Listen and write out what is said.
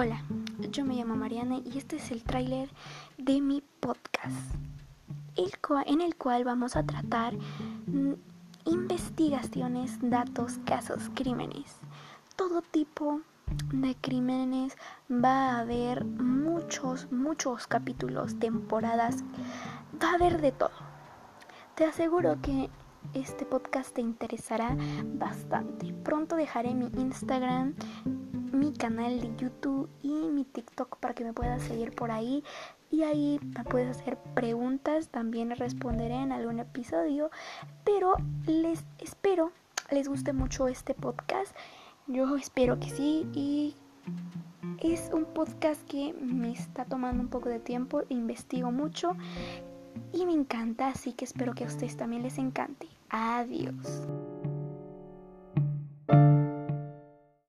Hola, yo me llamo Mariana y este es el tráiler de mi podcast, en el cual vamos a tratar mm, investigaciones, datos, casos, crímenes, todo tipo de crímenes. Va a haber muchos, muchos capítulos, temporadas, va a haber de todo. Te aseguro que este podcast te interesará bastante. Pronto dejaré mi Instagram mi canal de YouTube y mi TikTok para que me puedas seguir por ahí. Y ahí me puedes hacer preguntas, también responderé en algún episodio. Pero les espero, les guste mucho este podcast. Yo espero que sí. Y es un podcast que me está tomando un poco de tiempo, investigo mucho y me encanta, así que espero que a ustedes también les encante. Adiós.